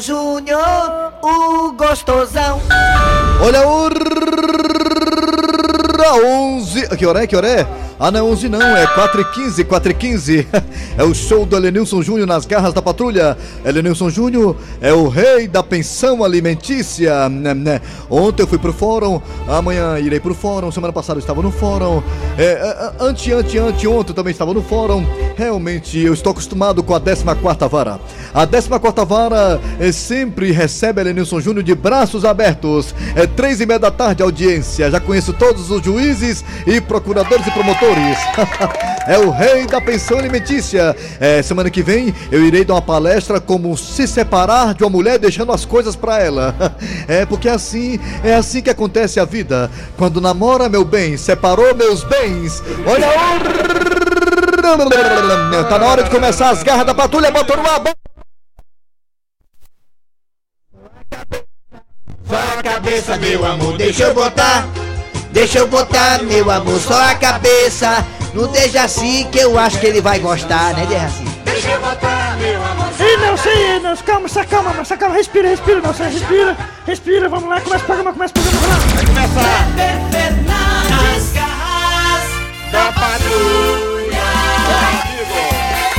Júnior, o gostosão. Olha o 11. Que hora é? Que hora é? Ah, não é 11 não, é 4 e 15, 4 e 15. É o show do Elenilson Júnior nas garras da patrulha. Elenilson Júnior é o rei da pensão alimentícia. Né, né. Ontem eu fui pro fórum, amanhã irei pro fórum, semana passada eu estava no fórum. É, é ante, ante, ante, ontem também estava no fórum. Realmente eu estou acostumado com a 14 vara. A 14 vara é, sempre recebe Elenilson Júnior de braços abertos. É três e meia da tarde audiência. Já conheço todos os juízes e procuradores e promotores. é o rei da pensão alimentícia. É, semana que vem eu irei dar uma palestra como se separar de uma mulher deixando as coisas para ela. É porque assim, é assim que acontece a vida. Quando namora meu bem, separou meus bens. Olha o Tá na hora de começar as garras da patrulha, bota no ar. Só a cabeça, meu amor, deixa eu botar. Deixa eu botar, meu amor, só a cabeça. No Dejaci que eu acho que ele vai gostar, né, Dejaci? Deixa eu botar, meu amor. Ei, não, sei, não, calma, se acalma, mas se acalma, respira, respira, não, sei, respira, respira, vamos lá, começa o programa, começa o programa, vamos lá. Vai começar. Garras da patrulha.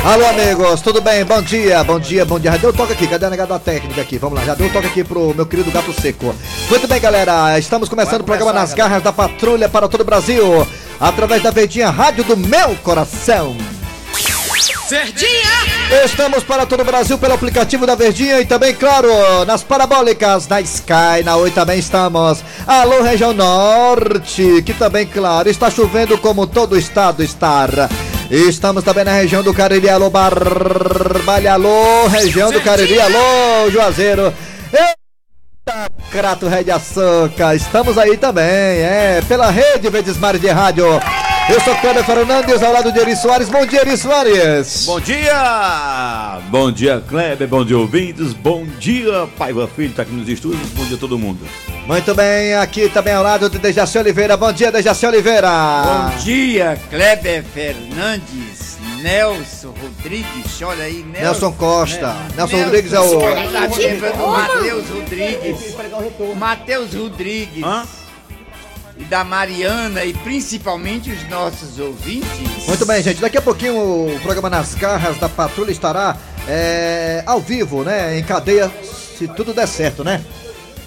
Alô, amigos, tudo bem? Bom dia, bom dia, bom dia. Já deu toque aqui, cadê a negada da técnica aqui? Vamos lá, já deu toque aqui pro meu querido gato seco. Muito bem, galera, estamos começando o programa Nas Garras da Patrulha para todo o Brasil, através da Verdinha Rádio do Meu Coração. Verdinha! Estamos para todo o Brasil pelo aplicativo da Verdinha e também, claro, nas parabólicas da Sky, na Oi também estamos. Alô, região norte, que também, claro, está chovendo como todo o estado está. Estamos também na região do Cariri, alô Barbalha, alô, região do Cariri, alô Juazeiro. Eita, Crato Rei de Açúcar, estamos aí também, é, pela rede Mar de Rádio. Eu sou Cléber Fernandes, ao lado de Eri Soares. Bom dia, Eri Soares. Bom dia! Bom dia, Kleber. Bom dia, ouvintes. Bom dia, Paiva Filho, tá aqui nos estúdios. Bom dia todo mundo. Muito bem, aqui também ao lado de Dejaci Oliveira. Bom dia, Dejaci Oliveira. Bom dia, Kleber Fernandes. Nelson Rodrigues, olha aí, Nelson, Nelson Costa. É. Nelson, Nelson Rodrigues é o. Tá Matheus Rodrigues. Matheus Rodrigues. Hã? Da Mariana e principalmente os nossos ouvintes. Muito bem, gente. Daqui a pouquinho o programa Nas Garras da Patrulha estará é, ao vivo, né? Em cadeia, se tudo der certo, né?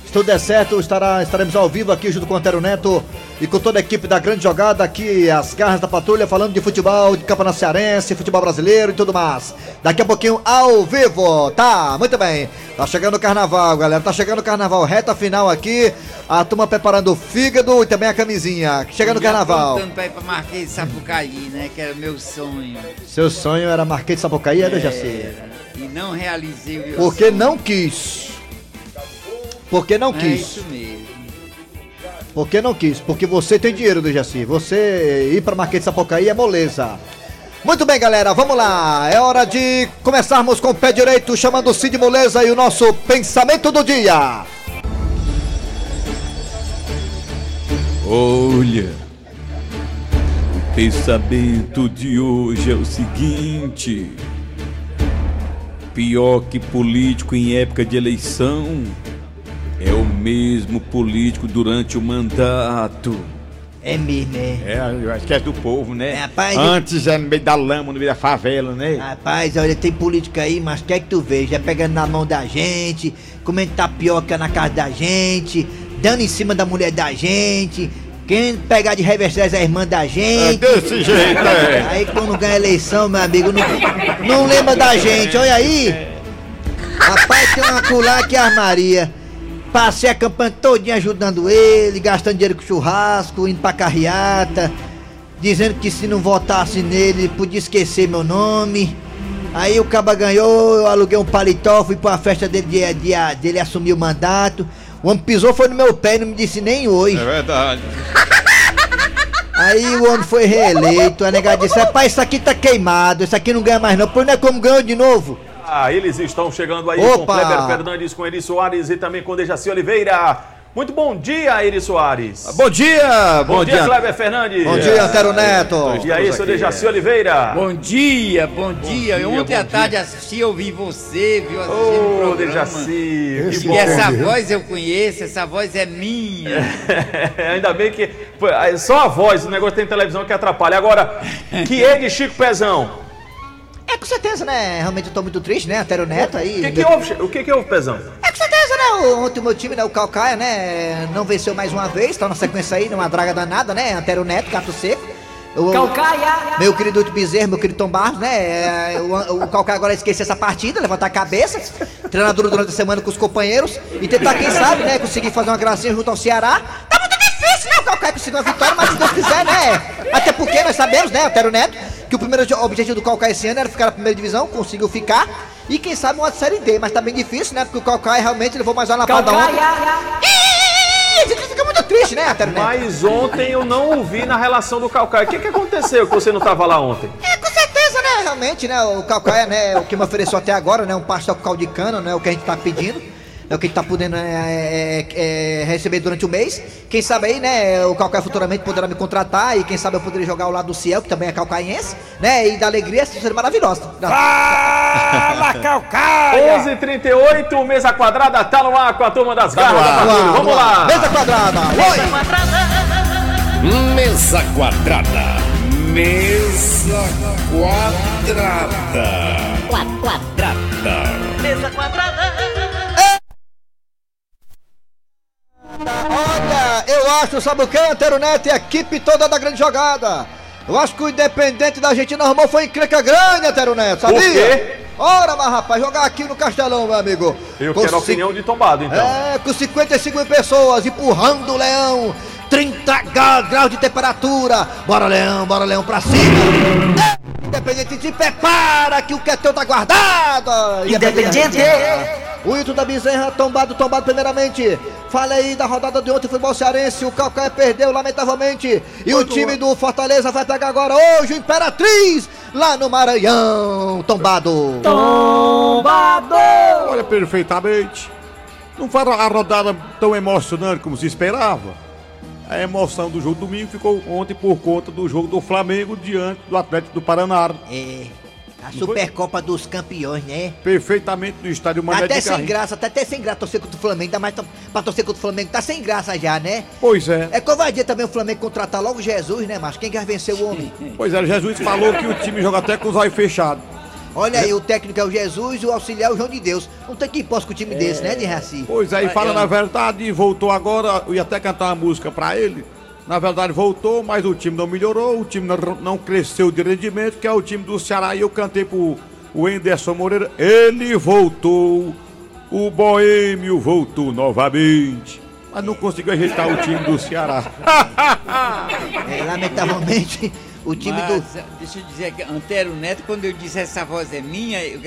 Se tudo der certo, estará, estaremos ao vivo aqui junto com o Antero Neto e com toda a equipe da grande jogada aqui, as garras da patrulha, falando de futebol, de campeonato cearense, futebol brasileiro e tudo mais. Daqui a pouquinho ao vivo, tá? Muito bem. Tá chegando o carnaval, galera. Tá chegando o carnaval, reta final aqui. A turma preparando o fígado e também a camisinha. Chegando o carnaval. Contando pra ir pra Marquês de Sapucaí, né? Que era o meu sonho. Seu sonho era Marquês de Sapucaí, é, já sei. E não realizei o meu Porque sonho. não quis. Porque não é quis. É isso mesmo. Porque não quis. Porque você tem dinheiro do Jaci. Você ir pra Marquês de Sapucaí é moleza. Muito bem, galera, vamos lá. É hora de começarmos com o pé direito, chamando o Cid Moleza e o nosso pensamento do dia. Olha, o pensamento de hoje é o seguinte: pior que político em época de eleição mesmo político durante o mandato. É mesmo, é. É, eu acho que é do povo, né? É, rapaz, Antes é no meio da lama, no meio da favela, né? Rapaz, olha, tem política aí, mas quer que tu veja? É pegando na mão da gente, comendo tapioca na casa da gente, dando em cima da mulher da gente, querendo pegar de reverser a irmã da gente. É desse jeito, é. Aí quando ganha eleição, meu amigo, não, não lembra da gente, olha aí. Rapaz, tem uma colar que armaria. Passei a campanha todinha ajudando ele, gastando dinheiro com churrasco, indo pra carreata, dizendo que se não votasse nele, podia esquecer meu nome. Aí o caba ganhou, eu aluguei um paletó, fui pra festa dele, de, de, dele assumir o mandato. O homem pisou, foi no meu pé e não me disse nem oi. É verdade. Aí o homem foi reeleito, a negada disse, rapaz, isso aqui tá queimado, isso aqui não ganha mais não, pois não é como ganhou de novo. Ah, eles estão chegando aí Opa. com Kleber Fernandes, com Eri Soares e também com Dejaci Oliveira. Muito bom dia, Iri Soares. Bom dia, Bom, dia, Kleber Fernandes. Bom dia, Antero Neto. E aí, seu Dejaci Oliveira. Bom dia, bom dia. Ontem à tarde assisti, ouvi você, viu? Ô, programa. Dejaci. que E bom. essa voz eu conheço, essa voz é minha. Ainda bem que é só a voz, o negócio tem televisão que atrapalha. Agora, que é de Chico Pezão? É com certeza, né? Realmente eu tô muito triste, né? Antero Neto aí. O que, que houve, o que, que houve, Pezão? É com certeza, né? O- Ontem o meu time, né? O Calcaia, né? Não venceu mais uma vez, tá na sequência aí, numa draga danada, né? Antero Neto, Gato Seco. Calcaia! Meu querido Bezerro, meu querido Tom Barros, né? é, O, o Calcaia agora esqueceu essa partida, levantar a cabeça, treinar duro durante a semana com os companheiros e tentar, quem sabe, né? Conseguir fazer uma gracinha junto ao Ceará. Tá muito difícil, né? O Calcaia conseguir uma vitória, mas se Deus quiser, né? Até porque nós sabemos, né, Antero Neto, que o primeiro objetivo do Calcaia esse ano era ficar na primeira divisão, conseguiu ficar. E quem sabe uma série D, mas tá bem difícil, né? Porque o Calcaia realmente levou mais uma lapada ontem. Ih, a gente fica muito triste, né, Antero Neto? Mas ontem eu não ouvi na relação do Calcaia. O que, que aconteceu que você não estava lá ontem? É, com certeza, né? Realmente, né? O Calcaia, né? O que me ofereceu até agora, né? Um pastel com caldo de cana, né? O que a gente tá pedindo. É o que a gente tá podendo é, é, é, receber durante o mês. Quem sabe aí, né? O Calcaia futuramente poderá me contratar. E quem sabe eu poderia jogar ao lado do Ciel, que também é calcaiense, né? E da alegria, isso seria maravilhoso. Fala, Calcaia! 11h38, mesa quadrada, tá no ar com a turma das garras da patrulha. Vamos lá! Mesa quadrada! Oi! Mesa quadrada. Mesa quadrada. Quadrada. Olha, eu acho, sabe o que, Antero Neto e a equipe toda da grande jogada? Eu acho que o Independente da Argentina arrumou foi encrenca grande, Antero Neto, sabia? Por quê? Ora, mas rapaz, jogar aqui no Castelão, meu amigo. Eu Com quero a opinião de tombado, então. É, com 55 mil pessoas empurrando o leão. 30 gra- graus de temperatura. Bora, leão, bora, leão, pra cima. Independente, se prepara que o que é teu tá guardado. Independente. O Ito da Bezerra, tombado, tombado primeiramente. Fala aí da rodada de ontem, futebol cearense. O Calcaia perdeu, lamentavelmente. E o time do Fortaleza vai pegar agora hoje o Imperatriz, lá no Maranhão. Tombado. Olha, perfeitamente. Não foi a rodada tão emocionante como se esperava. A emoção do jogo domingo ficou ontem por conta do jogo do Flamengo diante do Atlético do Paraná. É, a Supercopa dos Campeões, né? Perfeitamente no estádio Tá Mané até de sem graça, tá até sem graça torcer contra o Flamengo, ainda mais pra torcer contra o Flamengo, tá sem graça já, né? Pois é. É covardia também o Flamengo contratar logo Jesus, né, macho? Quem quer vencer o homem? Pois é, Jesus falou que o time joga até com os olhos fechados. Olha aí, o técnico é o Jesus e o auxiliar é o João de Deus. Não tem quem possa com o time desse, né, de Raci? Pois é, e fala na verdade, voltou agora, eu ia até cantar uma música pra ele. Na verdade voltou, mas o time não melhorou, o time não, cresceu de rendimento, que é o time do Ceará. E eu cantei pro o Enderson Moreira, ele voltou, o Boêmio voltou novamente. Mas não conseguiu ajeitar o time do Ceará. É, lamentavelmente, o time do. Mas, deixa eu dizer que Antero Neto, quando eu disse essa voz é minha, eu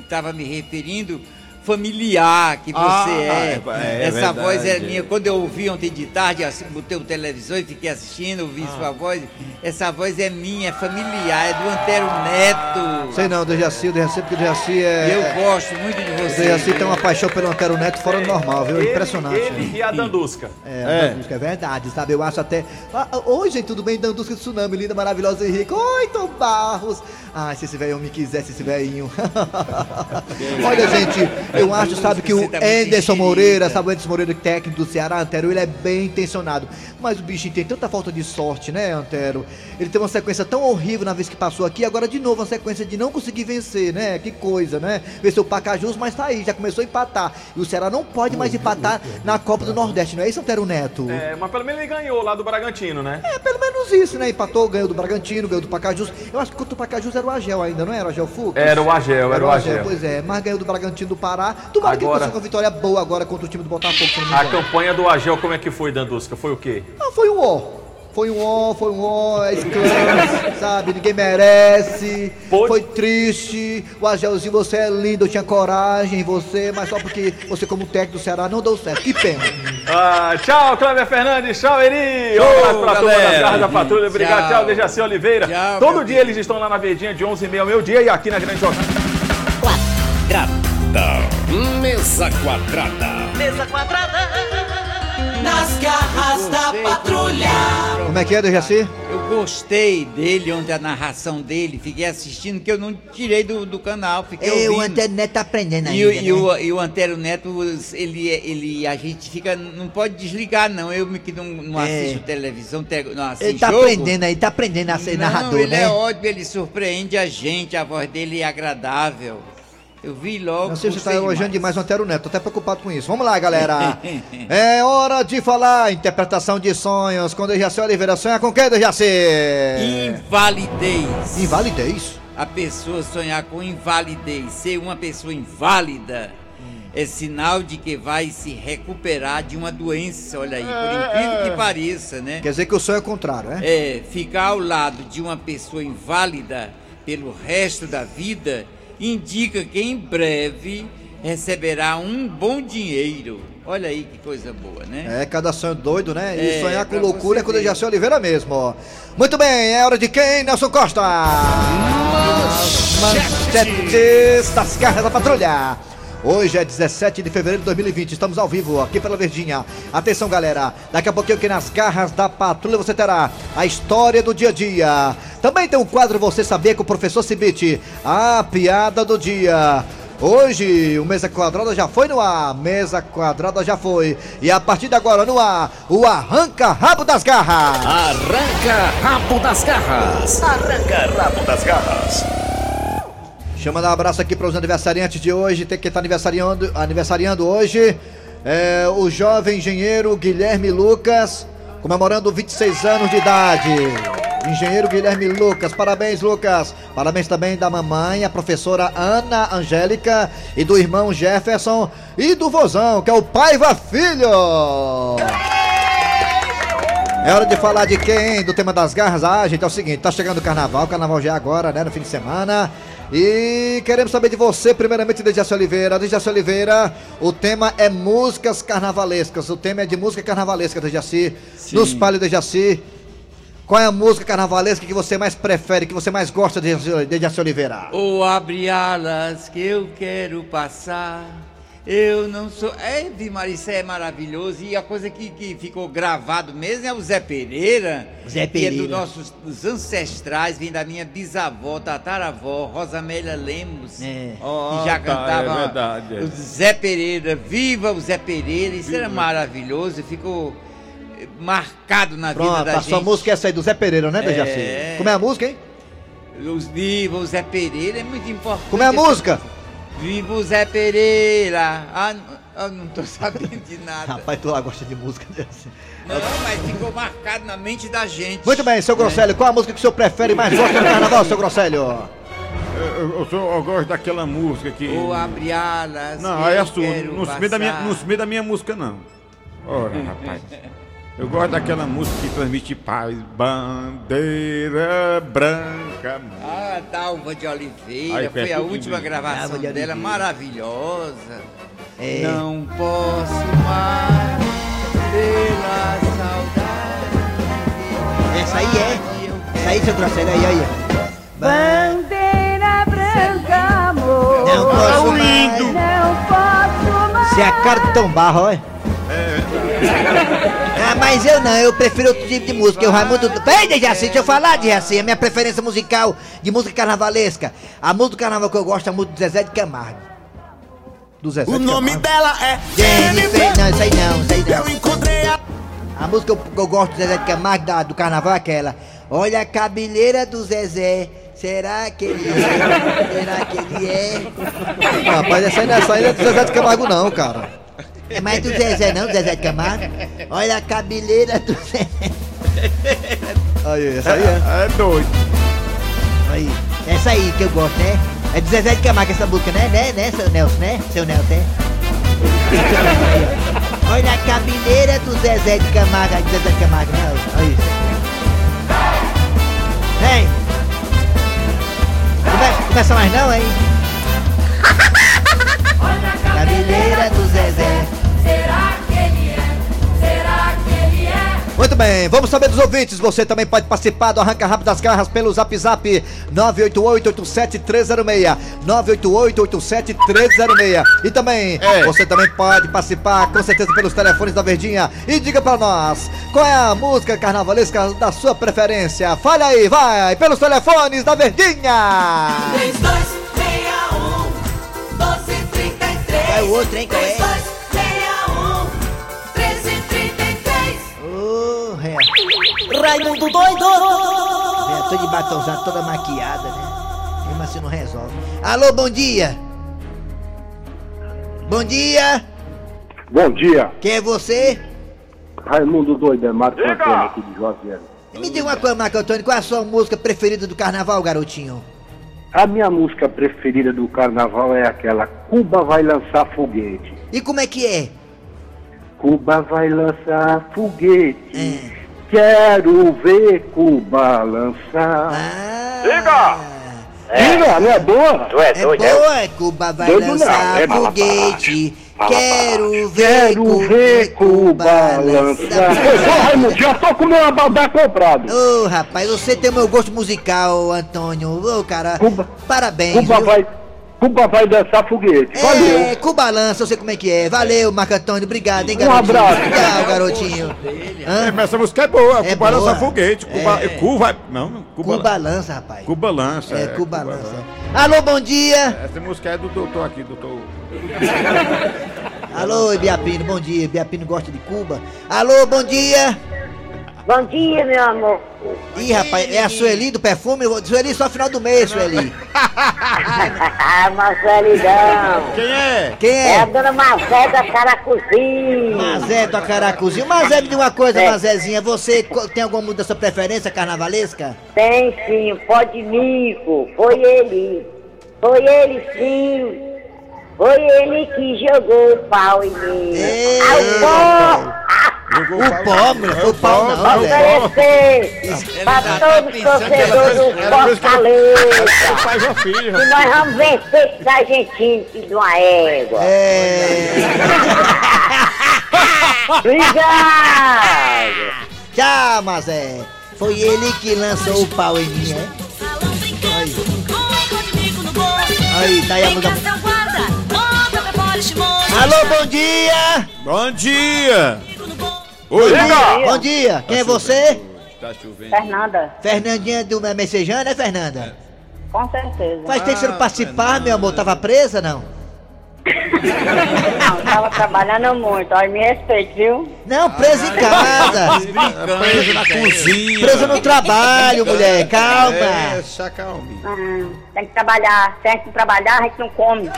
estava me referindo familiar que você Ah, é. é, é essa verdade. voz é minha. Quando eu ouvi ontem de tarde, assim, botei o televisor e fiquei assistindo, ouvi Ah. sua voz. Essa voz é minha, é familiar, é do Antero Neto. Sei não, Dejaci, o Dejaci, porque o Dejaci é. Eu gosto muito de O você. Dejaci tem uma paixão pelo Antero Neto fora do normal, viu? Ele- Impressionante. Ele e a Dandusca. É, é. é verdade, sabe? Eu acho até. Ah, ah, Oi, gente, tudo bem? Dandusca Tsunami, linda, maravilhosa e rica. Oi, Tom Barros. Ai, se esse velho me quisesse, esse velhinho. Olha, gente, eu acho, sabe, que o Anderson. Moreira, sabe, o Anderson Moreira, técnico do Ceará, Antero, ele é bem intencionado. Mas o bichinho tem tanta falta de sorte, né, Antero? Ele teve uma sequência tão horrível na vez que passou aqui, agora de novo uma sequência de não conseguir vencer, né? Que coisa, né? Venceu o Pacajus, mas tá aí, já começou a empatar. E o Ceará não pode mais empatar na Copa do Nordeste, não é isso, Antero Neto? É, mas pelo menos ele ganhou lá do Bragantino, né? É, pelo menos isso, né? Empatou, ganhou do Bragantino, ganhou do Pacajus. Eu acho que contra o Pacajus era o Agel ainda, não era o Agel Fux? Era o Agel, era o Agel. Pois é, mas ganhou do Bragantino do Pará. Tomara que Agora- consiga uma vitória boa agora contra o time do Botafogo, A campanha do Agel, como é que foi, Dandusca? Foi o quê? Ah, foi um ó. Foi um ó, foi um ó, é esclãs, sabe? Ninguém merece. Pode- Foi triste. O Agelzinho, você é lindo, eu tinha coragem em você, mas só porque você, como técnico do Ceará, não deu certo. Que pena. Ah, tchau, Cléber Fernandes, tchau, Eri. Um abraço pra turma galera. das garras da patrulha. Obrigado, tchau, Tchau. Dejaci Oliveira. Tchau, Todo dia eles estão lá na verdinha de 11h30 ao meio-dia e aqui na Grande Jogada. Quadrada. Mesa quadrada. Mesa quadrada. Nas garras da patrulha. Como é que é, Dejaci? Eu gostei dele, ontem a narração dele, fiquei assistindo, que eu não tirei do, do canal, fiquei Ei, o ouvindo. Antero Neto tá aprendendo E, o- ainda, e o, né? e o Antero Neto, ele, ele, a gente fica, não pode desligar não, eu que não, não É. assisto televisão, te- não assisto Ele tá jogo. aprendendo aí, tá aprendendo a ser não, narrador, ele né? é ótimo, ele surpreende a gente, a voz dele é agradável. Eu vi logo. Não sei se você tá gostei elogiando demais o Antero Neto, tô até preocupado com isso. Vamos lá, galera. é hora de falar interpretação de sonhos com Dejaci Oliveira. Sonha com quem, Dejaci? Invalidez. Invalidez? A pessoa sonhar com invalidez, ser uma pessoa inválida, é sinal de que vai se recuperar de uma doença, olha aí, por incrível que pareça, né? Quer dizer que o sonho é o contrário, né? É, ficar ao lado de uma pessoa inválida pelo resto da vida indica que em breve receberá um bom dinheiro. Olha aí que coisa boa, né? É, cada sonho doido, né? E É, sonhar com loucura é com o. Dejaci Oliveira mesmo. ó. Muito bem, é hora de quem, Nelson Costa? Manchetes das garras da patrulha. Hoje é 17 de fevereiro de 2020, estamos ao vivo aqui pela Verdinha. Atenção, galera, daqui a pouquinho aqui nas garras da patrulha você terá a história do dia a dia. Também tem um quadro Você Sabia com o professor Cibite, a piada do dia. Hoje o Mesa Quadrada já foi no ar, Mesa Quadrada já foi. E a partir de agora no ar, o Arranca Rabo das Garras. Arranca rabo das garras. Arranca rabo das garras. Chama dar um abraço aqui para os aniversariantes de hoje. Tem que estar aniversariando, aniversariando hoje. É, o jovem engenheiro Guilherme Lucas, comemorando 26 anos de idade. Engenheiro Guilherme Lucas, parabéns, Lucas. Parabéns também da mamãe, a professora Ana Angélica, e do irmão Jefferson, e do vozão, que é o Paiva Filho. É hora de falar de quem? Do tema das garras. Ah, gente, é o seguinte, tá chegando o carnaval, o carnaval já é agora, né, no fim de semana. E queremos saber de você, primeiramente, Dejaci Oliveira. Dejaci Oliveira, o tema é músicas carnavalescas. O tema é de música carnavalesca, Dejaci. Nos fale, Dejaci. Qual é a música carnavalesca que você mais prefere, que você mais gosta, Dejaci Dejaci Oliveira? Ou abre alas que eu quero passar. Eu não sou. É, Vimaria, isso é maravilhoso. E a coisa que, que ficou gravado mesmo é o Zé Pereira. Zé Que é Pereira. dos nossos dos ancestrais, vem da minha bisavó, tataravó, Rosamélia Lemos. É. Ó, que já tá, cantava. é verdade, é. O Zé Pereira, viva o Zé Pereira. Isso era maravilhoso. Ficou marcado na vida Pronto, da a gente. sua música é essa aí do Zé Pereira, né, Dejaci? É. Como é a música, hein? Os Viva o Zé Pereira é muito importante. Como é a música? Viva o Zé Pereira. Ah, eu não tô sabendo de nada. Rapaz, tu lá gosta de música dessa. Não, mas ficou marcado na mente da gente. Muito bem, seu Grosselio, qual a música que o senhor prefere mais gosta no carnaval, seu Grosselio? Eu, eu, sou- eu gosto daquela música que. Ou abre alas. Não, é eu sua. Não se da minha, passar. não se meia da minha música, não. Ora, rapaz. Eu gosto daquela música que transmite paz. Bandeira branca. Ah, Dalva de Oliveira. Aí, foi a perto última de gravação Dalva de dela, Oliveira. maravilhosa. É. Não posso mais pela saudade. Essa aí é. Essa aí, seu grosseiro, aí, aí. Bandeira branca, amor. Não posso mais. Não posso mais. Você é a cara do Tom Barro, olha. Ah, mas eu não, eu prefiro outro tipo de música. O Raimundo. Peraí, Dejaci, deixa eu falar, Dejaci. A minha preferência musical de música carnavalesca. A música do carnaval que eu gosto é a música do Zezé de Camargo. Do Zezé O nome dela é Jennifer. Não, isso aí não, isso aí Eu não. encontrei a. A música que eu, eu gosto do Zezé de Camargo, da- do carnaval, é aquela. Olha a cabeleira do Zezé. Será que ele é? Será que ele é? Rapaz, essa aí não é, essa aí não é do Zezé de Camargo, não, cara. É mais do Zezé, não, Zezé de Camargo? Olha a cabeleira do Zezé. Aí, essa aí é. É doido. Aí, essa aí que eu gosto, né? É do Zezé de Camargo essa música, né? Né, né, seu Nelson, né? Seu Nelson, né? Aí. Olha a cabeleira do Zezé de Camargo, aí do Zezé de Camargo, né? Olha isso. Vem! Come- começa mais não, hein? Cabeleira do Zezé. Muito Muito bem, vamos saber dos ouvintes. Você também pode participar do Arranca Rápido das Garras pelo Zap Zap 988-87306. 988-87306. E também, É. você também pode participar com certeza pelos telefones da Verdinha. E diga pra nós, qual é a música carnavalesca da sua preferência? Fale aí, vai, pelos telefones da Verdinha. 3261 1233 Qual é o outro, hein? Qual é? Raimundo doido! É, tô de batonzado, toda maquiada, né? Mesmo assim não resolve. Alô, bom dia! Bom dia! Bom dia, Quem é você? Raimundo Doido, é Marco Antônio aqui de Juazeiro. Me diga uma coisa, Marco Antônio, qual é a sua música preferida do carnaval, garotinho? A minha música preferida do carnaval é aquela Cuba vai lançar foguete. E como é que é? Cuba vai lançar foguete. Quero ver Cuba lançar. Diga! Diga, não é boa? Tu É boa, é Cuba vai Doido lançar é foguete. Quero ver Quero ver Cuba lançar. Ô, Raimundo, já tô com o meu abadá comprado. Ô, rapaz, você tem o meu gosto musical, Antônio. Ô, cara, parabéns. Cuba viu? vai, Cuba vai dançar foguete. Valeu. É, Cuba lança, eu sei como é que é. Valeu, Marco Antônio, obrigado, hein, Um garotinho. abraço. Tchau, garotinho. Hã? É, mas essa música é boa. É Cuba lança foguete. Cuba, É. Cuba, não, não, Cuba, Cuba lança, rapaz. Cuba lança. É, Cuba lança. Alô, bom dia. Essa música é do doutor aqui, doutor. Alô, Biapino, bom dia. Biapino gosta de Cuba. Alô, bom dia. Bom dia, meu amor. Ih, rapaz, é a Sueli do perfume? Sueli só final do mês, Sueli. Ah, Marcelidão. Quem é? Quem É a é? dona Mazé da Caracuzinho. Mazé do Acaracuzinho. Mazé, me diga uma coisa, É. Mazézinha. Você tem alguma mudança preferência carnavalesca? Tem sim, o pó de mico. Foi ele. Foi ele sim. Foi ele que jogou o pau em mim. Ah, o pó! O mulher, foi o pau não, Pra velho. oferecer pra todos os torcedores do Fortaleza. E nós vamos vencer esse argentino, filho de uma égua. É. Obrigado! Tchau, Mazé. Foi ele que lançou o pau em mim, é? Aí. Aí, tá aí a música. Alô, bom dia! Bom dia! Bom dia! Bom dia! Quem é você? Tá chovendo. Fernanda, Fernandinha do Messejana, é Fernanda? com certeza. Faz tempo que você não participar, meu amor. Tava presa, não? Não, tava trabalhando muito. Olha, me respeite, viu? Não, presa em casa. Presa na cozinha. Presa no trabalho, mulher. Calma. É, chacalme. Hum, tem que trabalhar. Tem que trabalhar, a gente não come.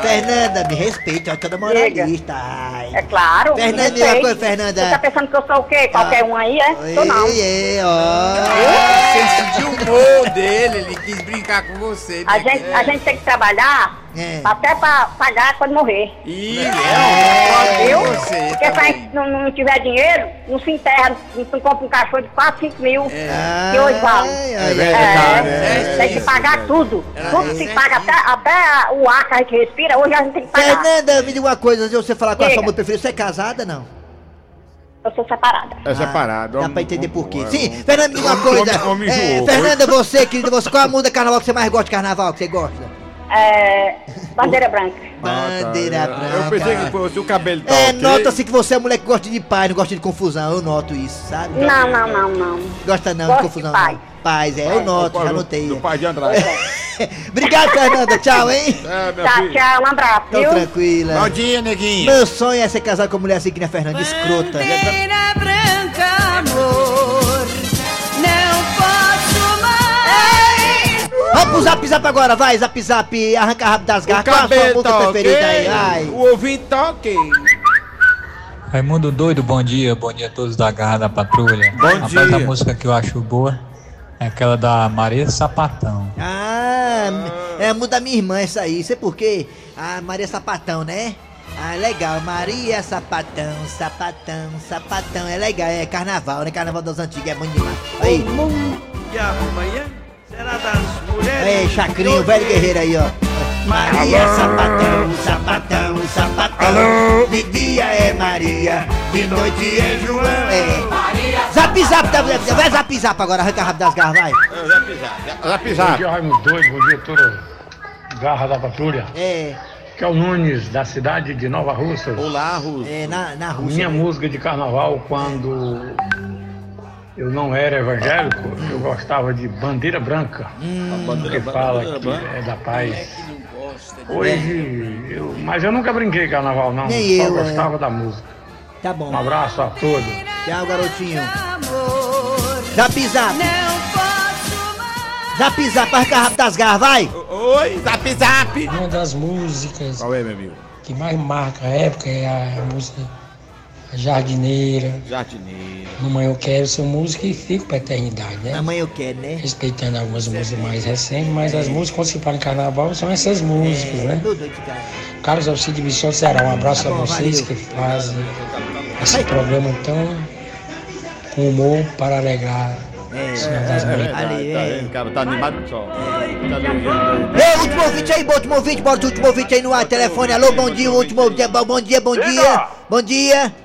Fernanda, me respeite, toda moralista. Ai. É claro. Fernanda, uma coisa, Fernanda. Você tá pensando que eu sou o quê? Qualquer um aí, é? Sou não. Ei, ei, ó. Senso de humor dele, ele quis brincar com você. A né? gente, a gente tem que trabalhar É. até pra pagar quando morrer. Ih, É. Viu? você Porque se a também. gente não, não tiver dinheiro, não se enterra, não se compra um cachorro de 4, 5 mil. Que hoje vale. É verdade, É, é. tem que pagar tudo. Tudo se é paga, até, até o ar que a gente respira, hoje a gente tem que pagar. Fernanda, me diga uma coisa, antes de você falar com a sua mulher preferida, você é casada, não? Eu sou separada. É separado. Dá pra entender por quê. Sim, Fernanda, me diga uma coisa. homem É. Fernanda, você, querida, você, qual a música de carnaval que você mais gosta de carnaval, que você gosta? É, bandeira branca. Bandeira branca. Eu pensei que fosse o cabelo tá É, ok. nota-se que você é mulher que gosta de paz, não gosta de confusão, eu noto isso, sabe? Não, não, não, não. Gosta não Gosto de de confusão. paz. não. Paz, é, eu noto, já notei. Do pai de Andrade. Obrigado, Fernanda, tchau, hein? É, meu Tá, filho. tchau, um abraço, Tô viu? tranquila. Bom dia, neguinho. Meu sonho é ser casado com uma mulher assim que nem a Fernanda, escrota. Bandeira branca, amor, Zap zap agora, vai, zap zap, arranca rápido das garras. Qual a sua cabelo música tá preferida aí? Ai. O ouvinte tá ok. Raimundo Doido, bom dia, bom dia a todos da Garra da Patrulha. Bom Rapaz, dia. a música que eu acho boa é aquela da Maria Sapatão. Ah, é a música da minha irmã essa aí, sei por quê? A Maria Sapatão, né? Ah, legal, Maria Sapatão, Sapatão, Sapatão, é legal, é carnaval, né? Carnaval das antigas, é bom demais. Aí, E será das mulheres. aí, Chacrinho, velho guerreiro aí, ó. Maria Sapatão, Sapatão, Sapatão. Alô? De dia é Maria, de noite é João. É. Zap zap, tá- vai zap zap agora, arranca rápido das garras, vai. Bom dia, Raimundo Doido. Bom dia, toda garra da patrulha. É. Que é o Nunes, da cidade de Nova Russa. Olá, Russa. É, na, na Rússia. Minha né? música de carnaval, quando eu não era evangélico, eu gostava de Bandeira Branca. que fala que é da paz. Hoje, eu, mas eu nunca brinquei carnaval, não. Nem Só eu, é. gostava da música. Tá bom. Um abraço a todos. Tchau, garotinho. Zap zap. Zap zap, arranca rápido das garras, vai. Oi, zap zap. Uma das músicas Qual é, meu amigo? que mais marca a época é a música Jardineira. Jardineira. Mamãe Eu Quero ser música e fico pra eternidade, né? Mamãe Eu Quero, né? Respeitando algumas músicas mais recentes, mas as músicas quando se fala em carnaval são essas músicas, né? Carlos Alcide Vicente Ceará, um abraço Tá bom, a vocês valeu. que fazem esse programa tão com humor para alegrar É, o Senhor das É, Mães. tá, tá cara? Tá animado só. Tá. Ei, último ouvinte aí, último ouvinte, bota o último ouvinte aí no ar, telefone. Alô, bom dia, último ouvinte, bom bom dia, bom dia. Bom dia.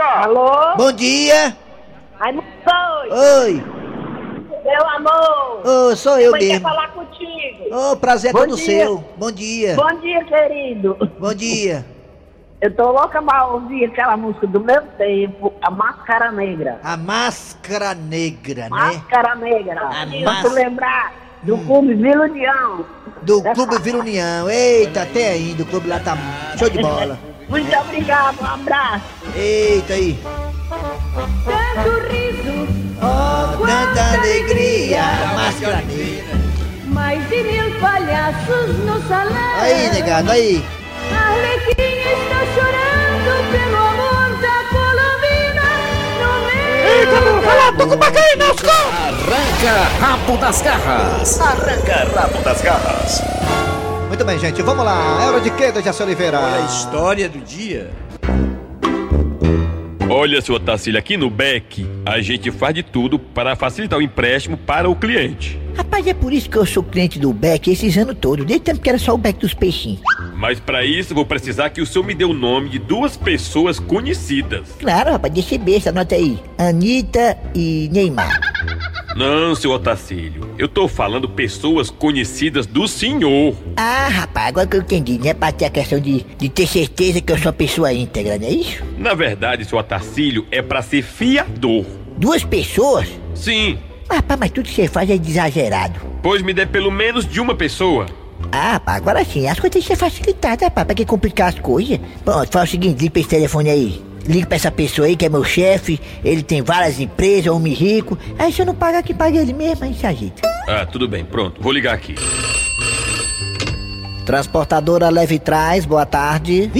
Alô? Bom dia. Raimundo Doido! Oi. Meu amor! Ô, sou eu Mãe quer mesmo. falar contigo! Ô, prazer é Bom todo dia. seu. Bom dia. Bom dia, querido! Bom dia. Eu tô louca pra ouvir aquela música do meu tempo, A Máscara Negra. A máscara negra, né? Máscara Negra. A pra tu lembrar do Clube Vila União. Do Clube Vila União. Eita, até ainda, o clube lá tá show de bola. Muito obrigado, um abraço. Eita aí. Tanto riso, Oh, tanta alegria, máscara negra. mais de mil palhaços no salão. Aí, negado, aí. A Arlequinha está chorando pelo amor da Colombina no meio. Eita, não, vai lá, tô com uma caína nas costas. Arranca rabo das garras. Arranca rabo das garras. Muito bem, gente, vamos lá. É hora de quê, Dejaci Oliveira? Olha a história do dia. Olha, seu Otacílio, aqui no BEC, a gente faz de tudo para facilitar o empréstimo para o cliente. Rapaz, é por isso que eu sou cliente do Beck esses anos todos, desde tempo que era só o Beck dos peixinhos. Mas para isso, vou precisar que o senhor me dê o nome de duas pessoas conhecidas. Claro, rapaz, deixa besta, anota aí. Anitta e Neymar. Não, seu Otacílio, eu tô falando pessoas conhecidas do senhor. Ah, rapaz, agora que eu entendi, né? Pra ter a questão de, de ter certeza que eu sou uma pessoa íntegra, não é isso? Na verdade, seu Otacílio, é para ser fiador. Duas pessoas? Sim, Rapaz, mas tudo que você faz é exagerado. pois me dê pelo menos de uma pessoa. Ah, rapaz, agora sim, as coisas têm que ser facilitadas, rapaz, pra que complicar as coisas? Pronto, faz o seguinte, liga pra esse telefone aí. Liga pra essa pessoa aí que é meu chefe, ele tem várias empresas, é homem rico. Aí se eu não pagar, que paga ele mesmo, aí se ajeita. Ah, tudo bem, pronto, vou ligar aqui. Transportadora Leve Trás, boa tarde.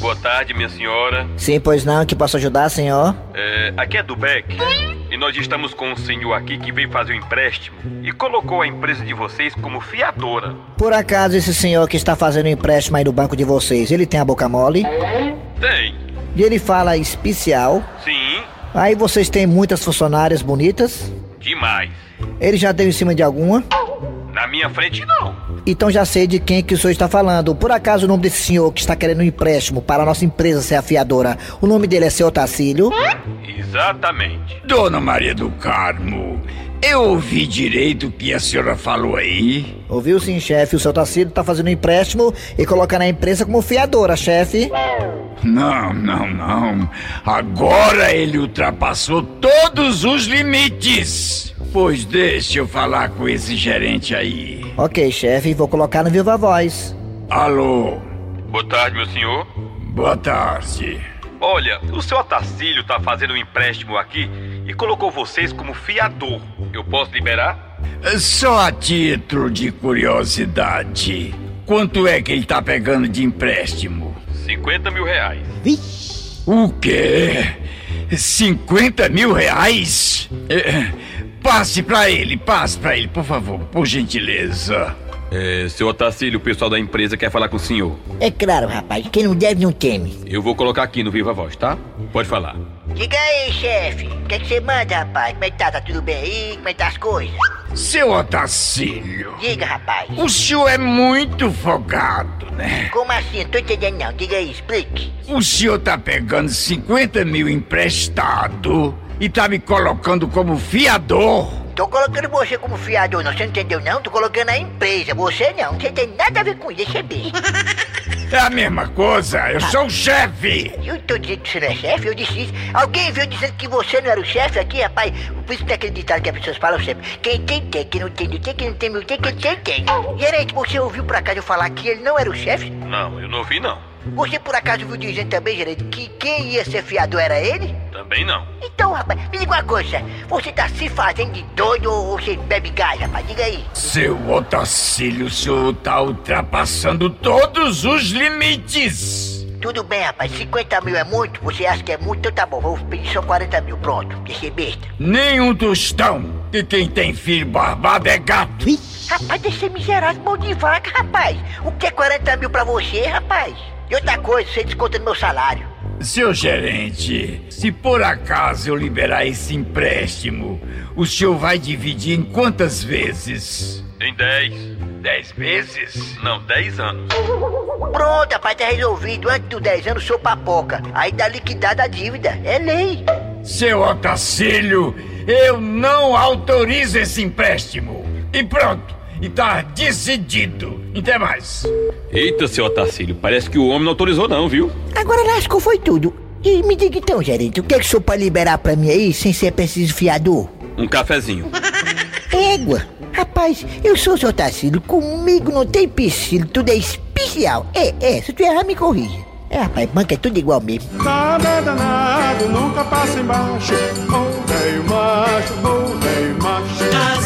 Boa tarde, minha senhora. Sim, pois não, que posso ajudar, senhor? É, aqui é do Beck. E nós estamos com um senhor aqui que veio fazer um empréstimo e colocou a empresa de vocês como fiadora. Por acaso esse senhor que está fazendo o empréstimo aí no banco de vocês, ele tem a boca mole? Tem. E ele fala especial? Sim, Aí vocês têm muitas funcionárias bonitas? demais. Ele já deu em cima de alguma? Na minha frente, não. Então já sei de quem que o senhor está falando. Por acaso o nome desse senhor que está querendo um empréstimo para a nossa empresa ser a fiadora, o nome dele é seu Tacílio? Exatamente. Dona Maria do Carmo, eu ouvi direito o que a senhora falou aí? Ouviu sim, chefe. O seu Tacílio está fazendo um empréstimo e colocando a empresa como fiadora, chefe. Não, não, não. Agora ele ultrapassou todos os limites. Pois deixa eu falar com esse gerente aí. Ok, chefe, vou colocar no Viva Voz. Alô, Boa tarde, meu senhor. boa tarde. Olha, o seu Otacílio tá fazendo um empréstimo aqui e colocou vocês como fiador. Eu posso liberar? Só a título de curiosidade. Quanto é que ele tá pegando de empréstimo? 50 mil reais. O quê? 50 mil reais? É, passe pra ele, passe pra ele, por favor, por gentileza. É, seu Otacílio, o pessoal da empresa quer falar com o senhor. É claro, rapaz, quem não deve não teme. Eu vou colocar aqui no Viva Voz, tá? Pode falar. Diga aí, chefe. O que, é que você manda, rapaz? Como é que tá? Tá tudo bem aí? Como é que tá as coisas? Seu Otacílio, Diga, rapaz. o senhor é muito folgado, né? Como assim? Tô entendendo não. Diga aí, explique. O senhor tá pegando 50 mil emprestado e tá me colocando como fiador. Tô colocando você como fiador, não. Você não entendeu não? Tô colocando a empresa. Você não. Você tem nada a ver com isso, é besta. É a mesma coisa, eu sou o chefe. Eu tô dizendo que você não é chefe, eu disse isso. Alguém viu dizendo que você não era o chefe aqui, rapaz? Por isso tem aquele ditado que as pessoas falam sempre. Quem tem, tem. Quem não tem, não tem. Quem não tem, não tem. Quem tem, tem. Gerente, você ouviu por acaso eu falar que ele não era o chefe? Não, eu não vi não. Você por acaso viu dizendo também, gerente, que quem ia ser fiador era ele? Também não. Então, rapaz, me diga uma coisa. Você tá se fazendo de doido ou você bebe gás, rapaz? Diga aí. Seu Otacílio, o senhor tá ultrapassando todos os limites. Tudo bem, rapaz. 50 mil é muito? Você acha que é muito? Então tá bom. Vou pedir só 40 mil. Pronto. Deixa ser besta. Nem um tostão. E quem tem filho barbado é gato. Rapaz, deixa ser miserável, mão de vaca, rapaz. O que é 40 mil pra você, rapaz? E outra coisa, você desconta no meu salário. Seu gerente, se por acaso eu liberar esse empréstimo, o senhor vai dividir em quantas vezes? Em 10. Dez vezes? Não, 10 anos. Pronto, rapaz, tá resolvido. Antes dos 10 anos, sou papoca. Aí dá liquidada a dívida. É lei. Seu Otacílio, eu não autorizo esse empréstimo. E pronto, e tá decidido. Até mais. Eita, seu Otacílio, parece que o homem não autorizou não, viu? Agora lascou foi tudo. E me diga então, gerente, o que é que o senhor pode liberar pra mim aí sem ser preciso fiador? Um cafezinho. Égua. Rapaz, eu sou o seu Tarcílio, comigo não tem piscina, tudo é especial. É, é, se tu errar, me corrija. É, rapaz, banca é tudo igual mesmo. Nada é danado, nunca passa embaixo. Ô velho macho, ô velho macho.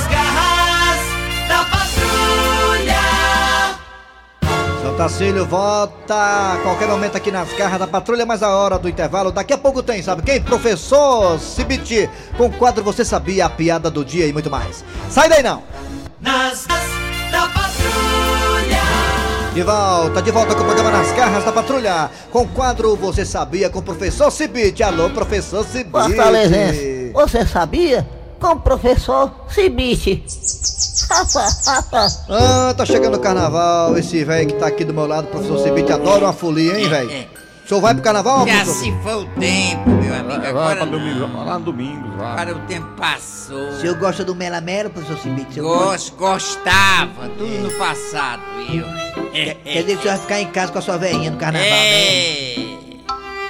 Tacílio volta a qualquer momento aqui nas garras da patrulha, mas a hora do intervalo daqui a pouco tem, sabe quem? Professor Cibiti, com o quadro Você Sabia, a piada do dia e muito mais. Sai daí não! Nas garras da patrulha. De volta, de volta com o programa Nas Garras da Patrulha, com o quadro Você Sabia, com o professor Cibite. Alô, professor Cibite. Fortalezense, você sabia? Com o professor Cibite. Ah, tá chegando o carnaval, esse velho que tá aqui do meu lado, professor Cibite, adora uma folia, hein, velho? O senhor vai pro carnaval, Já professor? se foi o tempo, meu amigo. Vai Agora pra não. domingo, lá no domingo, vai. Agora o tempo passou. O senhor gosta do melamelo, professor Cibite? O Gosto, gostava, tudo no passado, viu? Quer, quer dizer que o senhor vai ficar em casa com a sua velhinha no carnaval, né?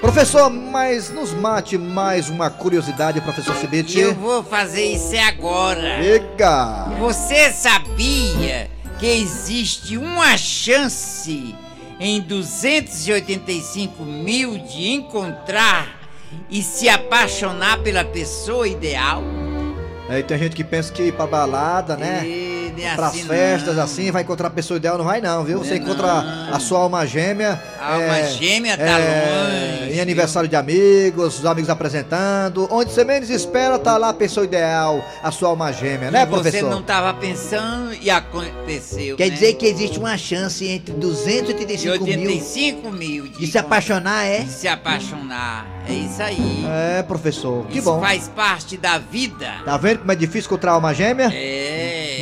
Professor, mas nos mate mais uma curiosidade, professor Cibite. Eu vou fazer isso agora. Diga! Você sabia que existe uma chance em 285 mil de encontrar e se apaixonar pela pessoa ideal? Aí tem gente que pensa que ir pra balada, né? E, nem Pras assim festas não. assim, vai encontrar a pessoa ideal, não vai não, viu? Você Não. encontra a sua alma gêmea. A alma gêmea tá longe. Em aniversário de amigos, os amigos apresentando. Onde você menos espera, tá lá a pessoa ideal, a sua alma gêmea, né, E você professor? não estava pensando e aconteceu. Quer né? dizer que existe uma chance entre 285 de mil 85 mil de, de se apaixonar, é? de se apaixonar. É isso aí. É, professor, que isso bom. faz parte da vida. Tá vendo como é difícil encontrar a alma gêmea? É.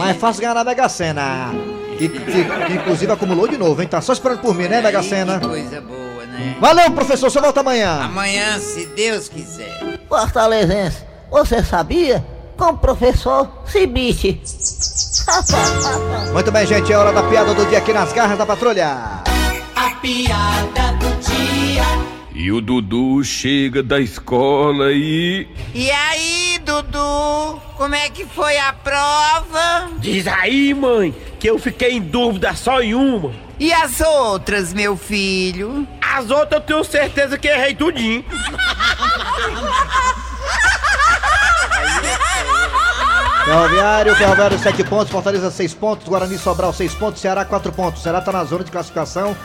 Mas é fácil ganhar na Mega Sena. Que, que- que inclusive acumulou de novo, hein? Tá só esperando por mim, né, Mega Sena? Que coisa boa, né? Valeu, professor, você volta amanhã. Amanhã, se Deus quiser. Fortalezense, você sabia? Com o professor Cibite. Muito bem, gente, é hora da piada do dia aqui nas garras da patrulha. A piada do dia. E o Dudu chega da escola e. E aí, Dudu? Como é que foi a prova? Diz aí, mãe, que eu fiquei em dúvida só em uma. E as outras, meu filho? As outras eu tenho certeza que errei tudinho. Ferroviário, Ferroviário 7 pontos, Fortaleza 6 pontos, Guarani Sobral 6 pontos, Ceará 4 pontos. Ceará tá na zona de classificação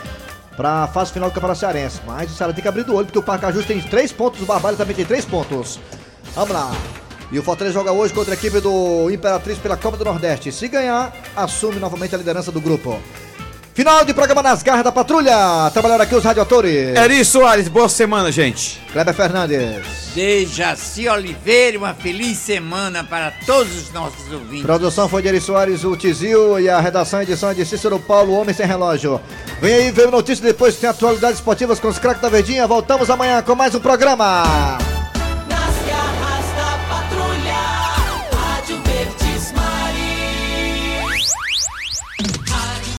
pra fase final do Campeonato Cearense. Mas o Ceará tem que abrir do olho, porque o Pacajus tem 3 pontos, o Barbalho também tem 3 pontos. Vamos lá. E o Fortaleza joga hoje contra a equipe do Imperatriz pela Copa do Nordeste. Se ganhar, assume novamente a liderança do grupo. Final de programa nas garras da patrulha. Trabalharam aqui os radiotores. Eri Soares, boa semana, gente. Kleber Fernandes. Dejaci Oliveira, uma feliz semana para todos os nossos ouvintes. Produção foi de Eri Soares, o Tizil e a redação e edição é de Cícero Paulo, Homem Sem Relógio. Vem aí, veio notícia depois tem atualidades esportivas com os craques da Verdinha. Voltamos amanhã com mais um programa.